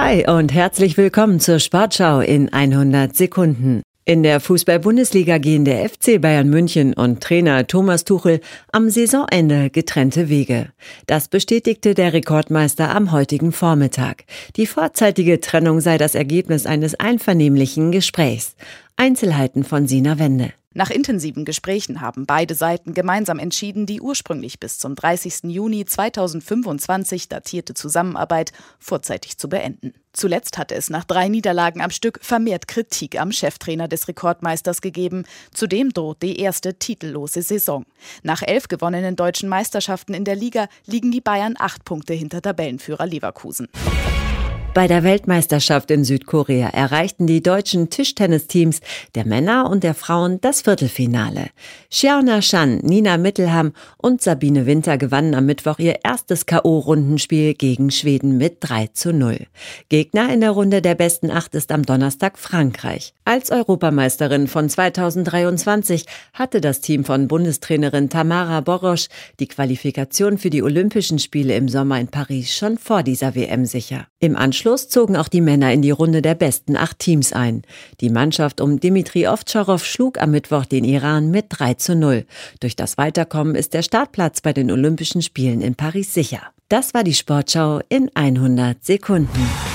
Hi und herzlich willkommen zur Sportschau in 100 Sekunden. In der Fußball-Bundesliga gehen der FC Bayern München und Trainer Thomas Tuchel am Saisonende getrennte Wege. Das bestätigte der Rekordmeister am heutigen Vormittag. Die vorzeitige Trennung sei das Ergebnis eines einvernehmlichen Gesprächs. Einzelheiten von Sina Wende. Nach intensiven Gesprächen haben beide Seiten gemeinsam entschieden, die ursprünglich bis zum 30. Juni 2025 datierte Zusammenarbeit vorzeitig zu beenden. Zuletzt hatte es nach drei Niederlagen am Stück vermehrt Kritik am Cheftrainer des Rekordmeisters gegeben. Zudem droht die erste titellose Saison. Nach elf gewonnenen deutschen Meisterschaften in der Liga liegen die Bayern acht Punkte hinter Tabellenführer Leverkusen. Bei der Weltmeisterschaft in Südkorea erreichten die deutschen Tischtennisteams der Männer und der Frauen das Viertelfinale. Xiaona Shan, Nina Mittelham und Sabine Winter gewannen am Mittwoch ihr erstes K.O.-Rundenspiel gegen Schweden mit 3 zu 0. Gegner in der Runde der besten acht ist am Donnerstag Frankreich. Als Europameisterin von 2023 hatte das Team von Bundestrainerin Tamara Borosch die Qualifikation für die Olympischen Spiele im Sommer in Paris schon vor dieser WM sicher. Im Anschluss Schluss zogen auch die Männer in die Runde der besten acht Teams ein. Die Mannschaft um Dimitri Ovtcharov schlug am Mittwoch den Iran mit 3 zu 0. Durch das Weiterkommen ist der Startplatz bei den Olympischen Spielen in Paris sicher. Das war die Sportschau in 100 Sekunden.